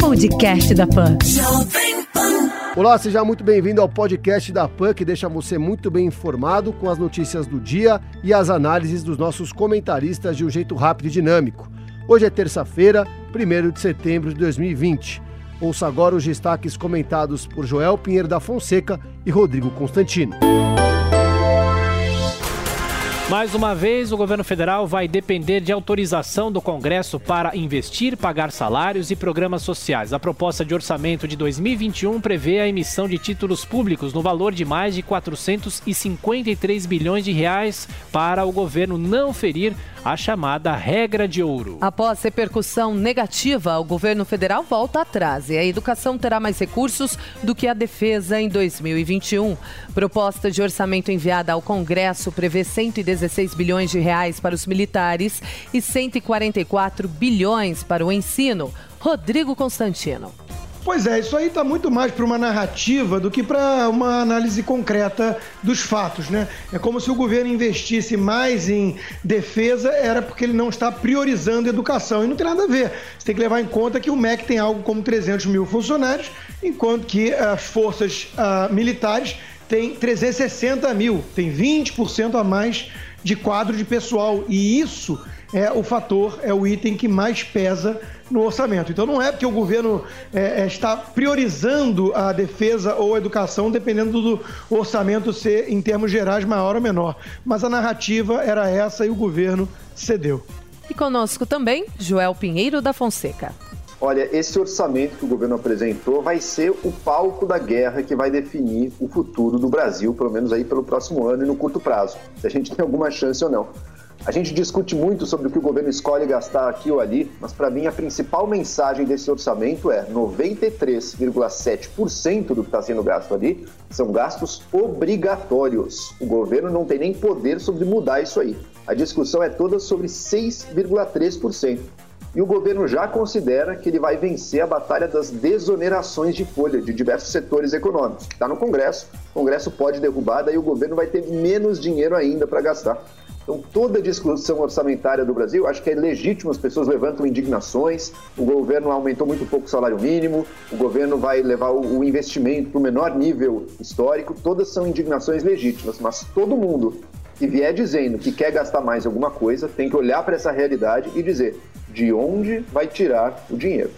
Podcast da Pan. Olá, seja muito bem-vindo ao podcast da PAN, que deixa você muito bem informado com as notícias do dia e as análises dos nossos comentaristas de um jeito rápido e dinâmico. Hoje é terça-feira, 1 de setembro de 2020. Ouça agora os destaques comentados por Joel Pinheiro da Fonseca e Rodrigo Constantino. Mais uma vez, o governo federal vai depender de autorização do Congresso para investir, pagar salários e programas sociais. A proposta de orçamento de 2021 prevê a emissão de títulos públicos no valor de mais de 453 bilhões de reais para o governo não ferir a chamada regra de ouro. Após repercussão negativa, o governo federal volta atrás e a educação terá mais recursos do que a defesa em 2021. Proposta de orçamento enviada ao Congresso prevê 116 bilhões de reais para os militares e 144 bilhões para o ensino. Rodrigo Constantino. Pois é, isso aí está muito mais para uma narrativa do que para uma análise concreta dos fatos, né? É como se o governo investisse mais em defesa, era porque ele não está priorizando educação. E não tem nada a ver. Você tem que levar em conta que o MEC tem algo como 300 mil funcionários, enquanto que as forças uh, militares têm 360 mil, tem 20% a mais de quadro de pessoal. E isso é o fator, é o item que mais pesa no orçamento. Então não é porque o governo é, é, está priorizando a defesa ou a educação, dependendo do orçamento ser, em termos gerais, maior ou menor. Mas a narrativa era essa e o governo cedeu. E conosco também, Joel Pinheiro da Fonseca. Olha, esse orçamento que o governo apresentou vai ser o palco da guerra que vai definir o futuro do Brasil, pelo menos aí pelo próximo ano e no curto prazo, se a gente tem alguma chance ou não. A gente discute muito sobre o que o governo escolhe gastar aqui ou ali, mas para mim a principal mensagem desse orçamento é 93,7% do que está sendo gasto ali são gastos obrigatórios. O governo não tem nem poder sobre mudar isso aí. A discussão é toda sobre 6,3%. E o governo já considera que ele vai vencer a batalha das desonerações de folha de diversos setores econômicos, está no Congresso. O Congresso pode derrubar, daí o governo vai ter menos dinheiro ainda para gastar. Então, toda a discussão orçamentária do Brasil, acho que é legítimo, as pessoas levantam indignações, o governo aumentou muito pouco o salário mínimo, o governo vai levar o investimento para o menor nível histórico, todas são indignações legítimas, mas todo mundo que vier dizendo que quer gastar mais alguma coisa tem que olhar para essa realidade e dizer de onde vai tirar o dinheiro.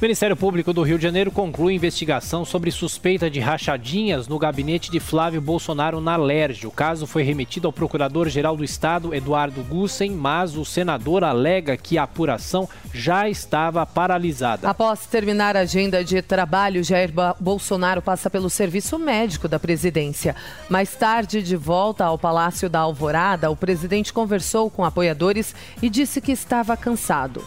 O Ministério Público do Rio de Janeiro conclui investigação sobre suspeita de rachadinhas no gabinete de Flávio Bolsonaro na Lerge. O caso foi remetido ao Procurador-Geral do Estado, Eduardo Gussen, mas o senador alega que a apuração já estava paralisada. Após terminar a agenda de trabalho, Jair Bolsonaro passa pelo serviço médico da presidência. Mais tarde, de volta ao Palácio da Alvorada, o presidente conversou com apoiadores e disse que estava cansado.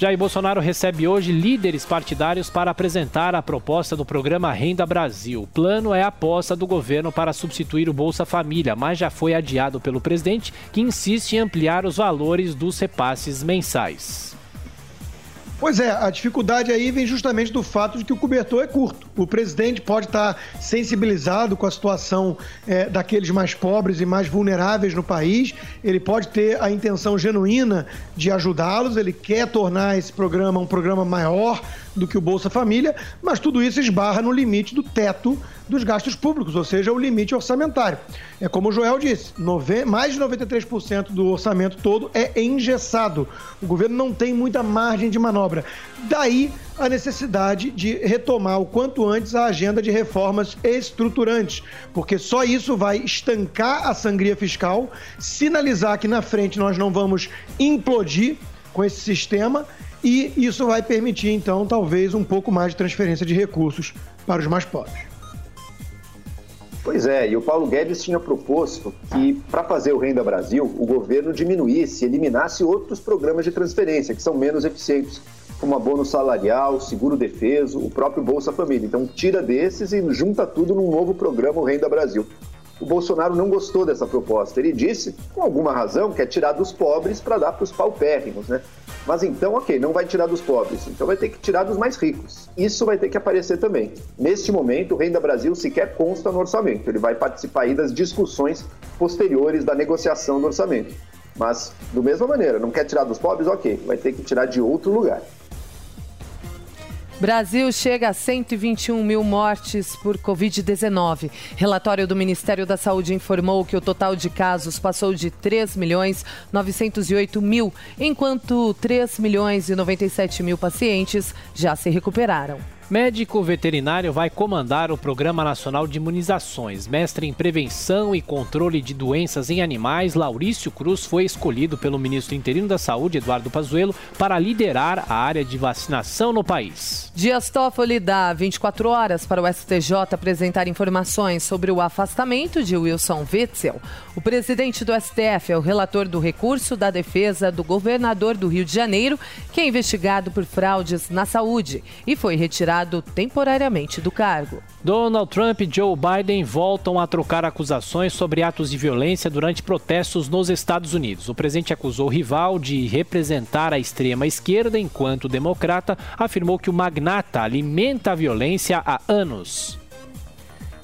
Jair Bolsonaro recebe hoje líderes partidários para apresentar a proposta do programa Renda Brasil. O plano é a aposta do governo para substituir o Bolsa Família, mas já foi adiado pelo presidente, que insiste em ampliar os valores dos repasses mensais. Pois é, a dificuldade aí vem justamente do fato de que o cobertor é curto. O presidente pode estar sensibilizado com a situação é, daqueles mais pobres e mais vulneráveis no país, ele pode ter a intenção genuína de ajudá-los, ele quer tornar esse programa um programa maior do que o Bolsa Família, mas tudo isso esbarra no limite do teto dos gastos públicos, ou seja, o limite orçamentário. É como o Joel disse, mais de 93% do orçamento todo é engessado. O governo não tem muita margem de manobra. Daí a necessidade de retomar o quanto antes a agenda de reformas estruturantes, porque só isso vai estancar a sangria fiscal, sinalizar que na frente nós não vamos implodir com esse sistema e isso vai permitir, então, talvez um pouco mais de transferência de recursos para os mais pobres. Pois é, e o Paulo Guedes tinha proposto que, para fazer o Renda Brasil, o governo diminuísse, eliminasse outros programas de transferência que são menos eficientes, como abono salarial, seguro defeso, o próprio Bolsa Família. Então, tira desses e junta tudo num novo programa, o Renda Brasil. O Bolsonaro não gostou dessa proposta. Ele disse, com alguma razão, que é tirar dos pobres para dar para os paupérrimos, né? Mas então, ok, não vai tirar dos pobres, então vai ter que tirar dos mais ricos. Isso vai ter que aparecer também. Neste momento, o Renda Brasil sequer consta no orçamento. Ele vai participar aí das discussões posteriores da negociação do orçamento. Mas, da mesma maneira, não quer tirar dos pobres? Ok, vai ter que tirar de outro lugar. Brasil chega a 121 mil mortes por Covid-19. Relatório do Ministério da Saúde informou que o total de casos passou de 3 milhões 908 mil, enquanto 3 milhões e 97 mil pacientes já se recuperaram. Médico veterinário vai comandar o Programa Nacional de Imunizações. Mestre em Prevenção e Controle de Doenças em Animais, Laurício Cruz foi escolhido pelo ministro interino da Saúde, Eduardo Pazuello, para liderar a área de vacinação no país. Dias Toffoli dá 24 horas para o STJ apresentar informações sobre o afastamento de Wilson Witzel. O presidente do STF é o relator do recurso da defesa do governador do Rio de Janeiro, que é investigado por fraudes na saúde e foi retirado retirado temporariamente do cargo. Donald Trump e Joe Biden voltam a trocar acusações sobre atos de violência durante protestos nos Estados Unidos. O presidente acusou o rival de representar a extrema esquerda, enquanto o democrata afirmou que o magnata alimenta a violência há anos.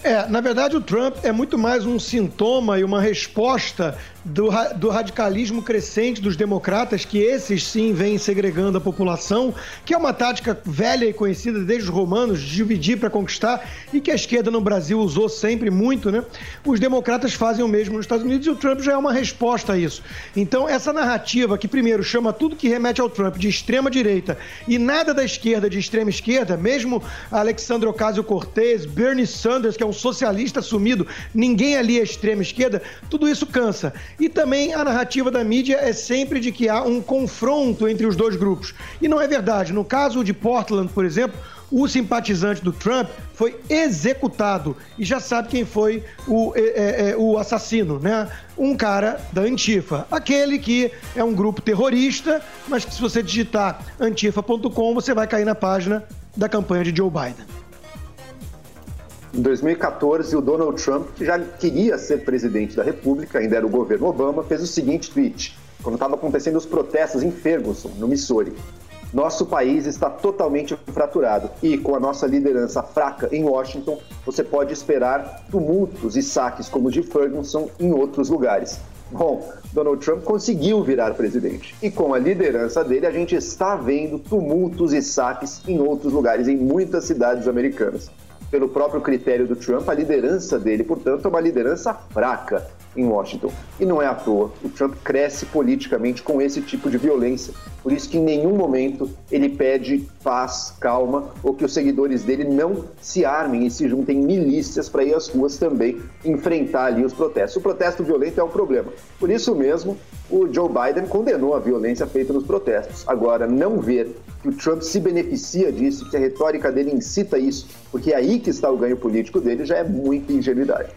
É, na verdade, o Trump é muito mais um sintoma e uma resposta do, do, radicalismo crescente dos democratas, que esses sim vêm segregando a população, que é uma tática velha e conhecida desde os romanos, dividir para conquistar, e que a esquerda no Brasil usou sempre muito, né? Os democratas fazem o mesmo nos Estados Unidos e o Trump já é uma resposta a isso. Então, essa narrativa que, primeiro, chama tudo que remete ao Trump de extrema-direita e nada da esquerda de extrema-esquerda, mesmo Alexandre Ocasio-Cortez, Bernie Sanders, que é um socialista assumido, ninguém ali é extrema-esquerda, tudo isso cansa. E também a narrativa da mídia é sempre de que há um confronto entre os dois grupos. E não é verdade. No caso de Portland, por exemplo, o simpatizante do Trump foi executado e já sabe quem foi o, é, é, é, o assassino, né? Um cara da Antifa, aquele que é um grupo terrorista, mas que se você digitar antifa.com você vai cair na página da campanha de Joe Biden. Em 2014, o Donald Trump, que já queria ser presidente da República, ainda era o governo Obama, fez o seguinte tweet, quando estavam acontecendo os protestos em Ferguson, no Missouri. Nosso país está totalmente fraturado e, com a nossa liderança fraca em Washington, você pode esperar tumultos e saques como o de Ferguson em outros lugares. Bom, Donald Trump conseguiu virar presidente e, com a liderança dele, a gente está vendo tumultos e saques em outros lugares, em muitas cidades americanas pelo próprio critério do Trump, a liderança dele, portanto, é uma liderança fraca em Washington. E não é à toa. O Trump cresce politicamente com esse tipo de violência. Por isso que em nenhum momento ele pede paz, calma, ou que os seguidores dele não se armem e se juntem milícias para ir às ruas também enfrentar ali os protestos. O protesto violento é um problema. Por isso mesmo, o Joe Biden condenou a violência feita nos protestos. Agora, não ver que o Trump se beneficia disso, que a retórica dele incita isso, porque é aí que está o ganho político dele, já é muita ingenuidade.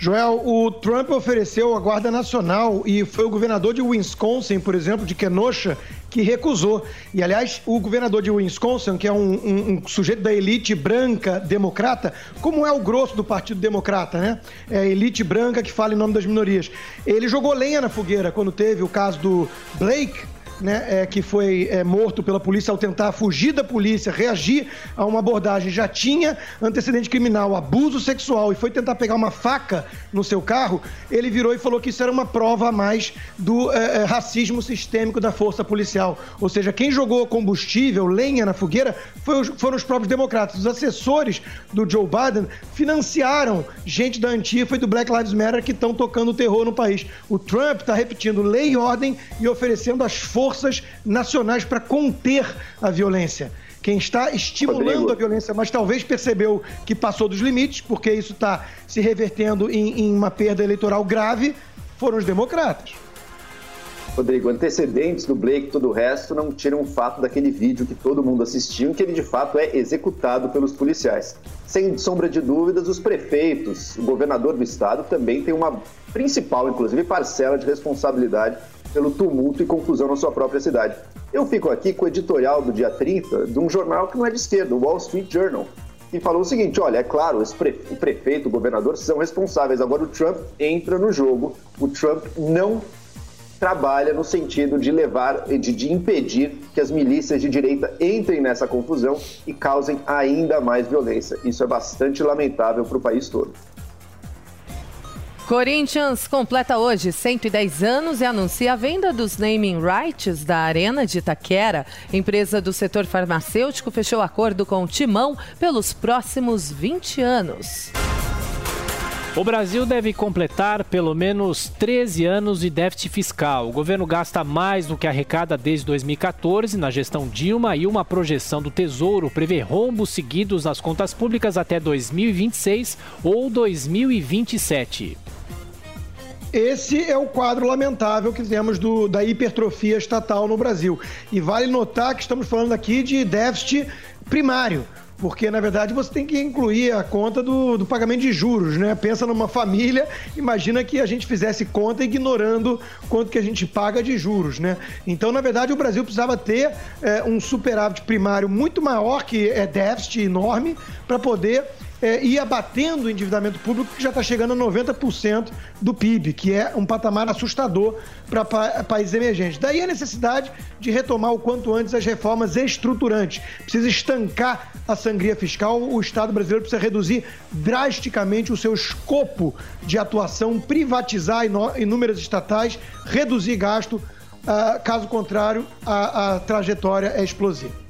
Joel, o Trump ofereceu a Guarda Nacional e foi o governador de Wisconsin, por exemplo, de Kenosha, que recusou. E, aliás, o governador de Wisconsin, que é um, um, um, sujeito da elite branca democrata, como é o grosso do Partido Democrata, né? É a elite branca que fala em nome das minorias. Ele jogou lenha na fogueira quando teve o caso do Blake, né, é, que foi é, morto pela polícia ao tentar fugir da polícia, reagir a uma abordagem, já tinha antecedente criminal, abuso sexual e foi tentar pegar uma faca no seu carro, ele virou e falou que isso era uma prova a mais do é, é racismo sistêmico da força policial. Ou seja, quem jogou combustível, lenha na fogueira, os, foram os próprios democratas. Os assessores do Joe Biden financiaram gente da Antifa e do Black Lives Matter que estão tocando terror no país. O Trump está repetindo lei e ordem e oferecendo as forças forças nacionais para conter a violência. Quem está estimulando Rodrigo. a violência, mas talvez percebeu que passou dos limites, porque isso está se revertendo em, em uma perda eleitoral grave, foram os democratas. Rodrigo, antecedentes do Blake e todo o resto não tiram o fato daquele vídeo que todo mundo assistiu, que ele de fato é executado pelos policiais. Sem sombra de dúvidas, os prefeitos, o governador do estado também tem uma principal, inclusive, parcela de responsabilidade pelo tumulto e confusão na sua própria cidade. Eu fico aqui com o editorial do dia 30 de um jornal que não é de esquerda, o Wall Street Journal, que falou o seguinte: olha, é claro, o prefeito, o governador são responsáveis, agora o Trump entra no jogo, o Trump não trabalha no sentido de levar, de, de impedir que as milícias de direita entrem nessa confusão e causem ainda mais violência. Isso é bastante lamentável para o país todo. Corinthians completa hoje 110 anos e anuncia a venda dos naming rights da Arena de Itaquera. Empresa do setor farmacêutico fechou acordo com o Timão pelos próximos 20 anos. O Brasil deve completar pelo menos 13 anos de déficit fiscal. O governo gasta mais do que arrecada desde 2014 na gestão Dilma e uma projeção do Tesouro prevê rombos seguidos nas contas públicas até 2026 ou 2027. Esse é o quadro lamentável que temos do, da hipertrofia estatal no Brasil. E vale notar que estamos falando aqui de déficit primário porque na verdade você tem que incluir a conta do, do, pagamento de juros, né? Pensa numa família, imagina que a gente fizesse conta ignorando quanto que a gente paga de juros, né? Então, na verdade, o Brasil precisava ter é, um superávit primário muito maior, que é déficit enorme, para poder é, ir abatendo o endividamento público, que já está chegando a 90% do PIB, que é um patamar assustador para pa países emergentes. Daí a necessidade de retomar o quanto antes as reformas estruturantes. Precisa estancar a sangria fiscal, o Estado brasileiro precisa reduzir drasticamente o seu escopo de atuação, privatizar inúmeras estatais, reduzir gasto, uh, caso contrário, a, a trajetória é explosiva.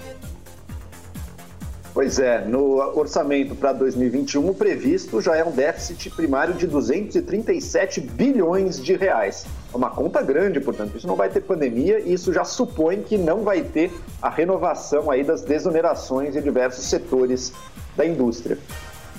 Pois é, no orçamento para 2021, o previsto já é um déficit primário de 237 bilhões de reais. É uma conta grande, portanto, isso não vai ter pandemia e isso já supõe que não vai ter a renovação aí das desonerações em diversos setores da indústria.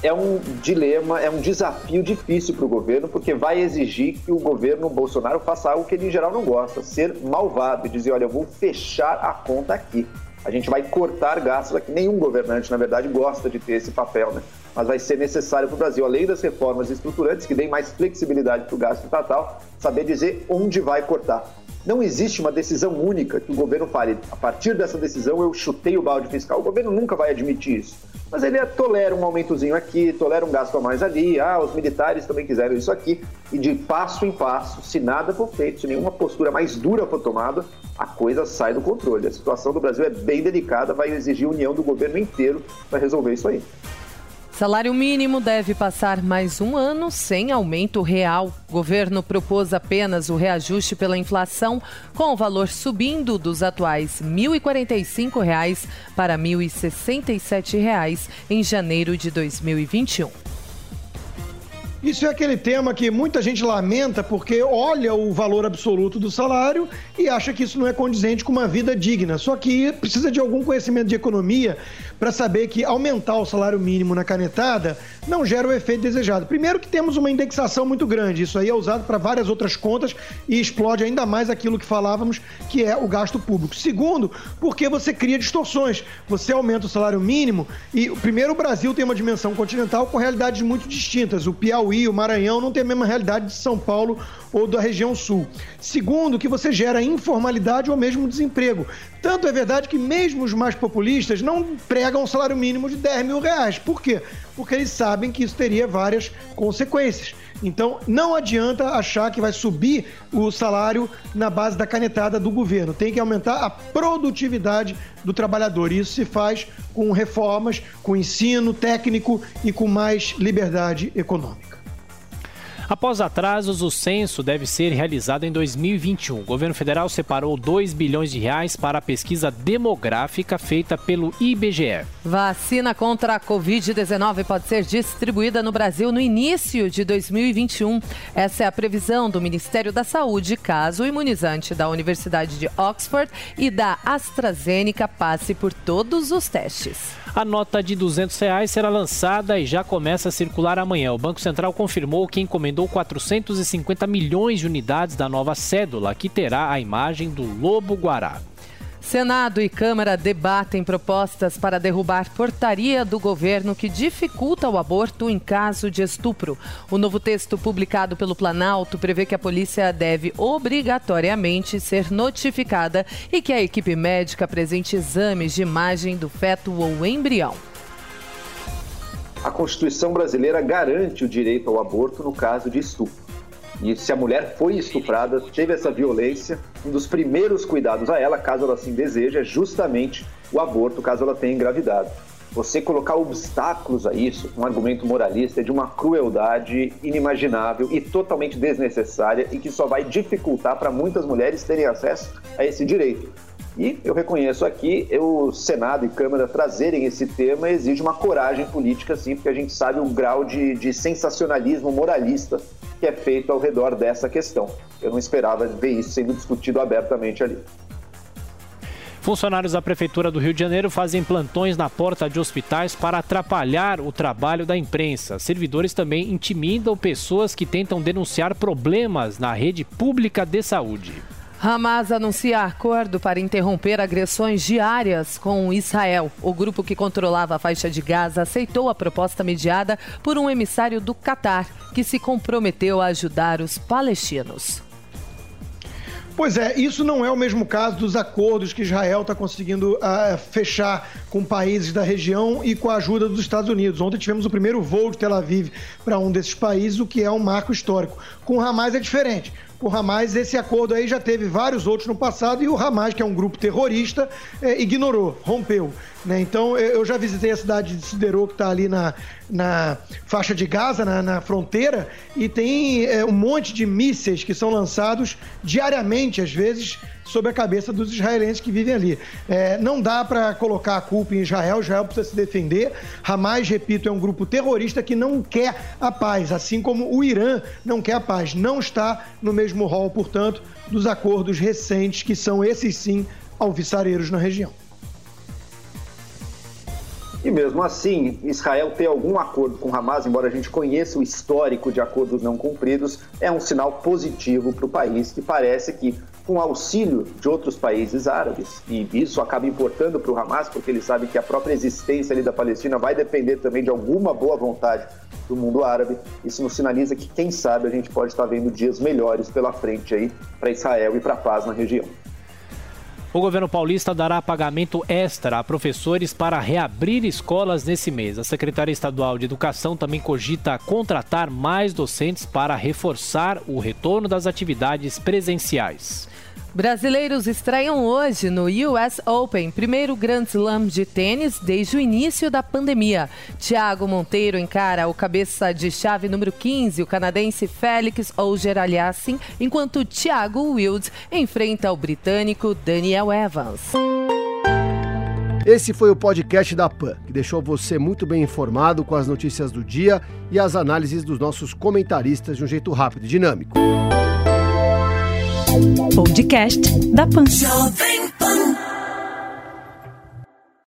É um dilema, é um desafio difícil para o governo, porque vai exigir que o governo Bolsonaro faça algo que ele em geral não gosta, ser malvado e dizer, olha, eu vou fechar a conta aqui. A gente vai cortar gastos aqui. Nenhum governante, na verdade, gosta de ter esse papel, né? Mas vai ser necessário para o Brasil, além das reformas estruturantes, que deem mais flexibilidade para o gasto estatal, saber dizer onde vai cortar. Não existe uma decisão única que o governo fale, a partir dessa decisão eu chutei o balde fiscal. O governo nunca vai admitir isso. Mas ele tolera um aumentozinho aqui, tolera um gasto a mais ali, ah, os militares também quiseram isso aqui. E de passo em passo, se nada for feito, se nenhuma postura mais dura for tomada, a coisa sai do controle. A situação do Brasil é bem delicada, vai exigir união do governo inteiro para resolver isso aí. Salário mínimo deve passar mais um ano sem aumento real. O governo propôs apenas o reajuste pela inflação, com o valor subindo dos atuais R$ 1.045 para R$ 1.067 em janeiro de 2021. Isso é aquele tema que muita gente lamenta porque olha o valor absoluto do salário e acha que isso não é condizente com uma vida digna. Só que precisa de algum conhecimento de economia para saber que aumentar o salário mínimo na canetada não gera o efeito desejado. Primeiro que temos uma indexação muito grande, isso aí é usado para várias outras contas e explode ainda mais aquilo que falávamos, que é o gasto público. Segundo, porque você cria distorções. Você aumenta o salário mínimo e primeiro o Brasil tem uma dimensão continental com realidades muito distintas. O Piauí, o Maranhão não tem a mesma realidade de São Paulo ou da região sul. Segundo, que você gera informalidade ou mesmo desemprego. Tanto é verdade que mesmo os mais populistas não pregam um salário mínimo de 10 mil reais. Por quê? Porque eles sabem que isso teria várias consequências. Então, não adianta achar que vai subir o salário na base da canetada do governo. Tem que aumentar a produtividade do trabalhador. E isso se faz com reformas, com ensino técnico e com mais liberdade econômica. Após atrasos, o censo deve ser realizado em 2021. O governo federal separou 2 bilhões de reais para a pesquisa demográfica feita pelo IBGE. Vacina contra a Covid-19 pode ser distribuída no Brasil no início de 2021. Essa é a previsão do Ministério da Saúde, caso o imunizante da Universidade de Oxford e da AstraZeneca passe por todos os testes. A nota de 200 reais será lançada e já começa a circular amanhã. O Banco Central confirmou que encomendou 450 milhões de unidades da nova cédula, que terá a imagem do lobo guará. Senado e Câmara debatem propostas para derrubar portaria do governo que dificulta o aborto em caso de estupro. O novo texto publicado pelo Planalto prevê que a polícia deve obrigatoriamente ser notificada e que a equipe médica apresente exames de imagem do feto ou embrião. A Constituição brasileira garante o direito ao aborto no caso de estupro. E se a mulher foi estuprada, teve essa violência, um dos primeiros cuidados a ela, caso ela assim deseje, é justamente o aborto, caso ela tenha engravidado. Você colocar obstáculos a isso, um argumento moralista, é de uma crueldade inimaginável e totalmente desnecessária e que só vai dificultar para muitas mulheres terem acesso a esse direito. E eu reconheço aqui, o Senado e Câmara trazerem esse tema exige uma coragem política, sim, porque a gente sabe o grau de, de sensacionalismo moralista que é feito ao redor dessa questão. Eu não esperava ver isso sendo discutido abertamente ali. Funcionários da Prefeitura do Rio de Janeiro fazem plantões na porta de hospitais para atrapalhar o trabalho da imprensa. Servidores também intimidam pessoas que tentam denunciar problemas na rede pública de saúde. Hamas anuncia acordo para interromper agressões diárias com Israel. O grupo que controlava a faixa de Gaza aceitou a proposta mediada por um emissário do Catar, que se comprometeu a ajudar os palestinos. Pois é, isso não é o mesmo caso dos acordos que Israel está conseguindo uh, fechar com países da região e com a ajuda dos Estados Unidos. Ontem tivemos o primeiro voo de Tel Aviv para um desses países, o que é um marco histórico. Com Hamas é diferente o Hamas, esse acordo aí já teve vários outros no passado e o Hamas, que é um grupo terrorista, é, ignorou, rompeu. Né? Então, eu já visitei a cidade de Siderô, que está ali na, na faixa de Gaza, na, na fronteira, e tem é, um monte de mísseis que são lançados diariamente, às vezes, sobre a cabeça dos israelenses que vivem ali. É, não dá para colocar a culpa em Israel, Israel precisa se defender. Hamas, repito, é um grupo terrorista que não quer a paz, assim como o Irã não quer a paz. Não está no mesmo rol, portanto, dos acordos recentes, que são esses sim alvissareiros na região. E mesmo assim, Israel ter algum acordo com Hamas, embora a gente conheça o histórico de acordos não cumpridos, é um sinal positivo para o país, que parece que, com auxílio de outros países árabes, e isso acaba importando para o Hamas, porque ele sabe que a própria existência ali da Palestina vai depender também de alguma boa vontade do mundo árabe, isso nos sinaliza que, quem sabe, a gente pode estar vendo dias melhores pela frente aí para Israel e para a paz na região. O governo paulista dará pagamento extra a professores para reabrir escolas nesse mês. A Secretaria Estadual de Educação também cogita contratar mais docentes para reforçar o retorno das atividades presenciais. Brasileiros estreiam hoje no US Open, primeiro Grand Slam de tênis desde o início da pandemia. Thiago Monteiro encara o cabeça de chave número 15, o canadense Félix Auger-Aliassime, enquanto Thiago Wilde enfrenta o britânico Daniel Evans. Esse foi o podcast da PAN, que deixou você muito bem informado com as notícias do dia e as análises dos nossos comentaristas de um jeito rápido e dinâmico. Podcast da Pan.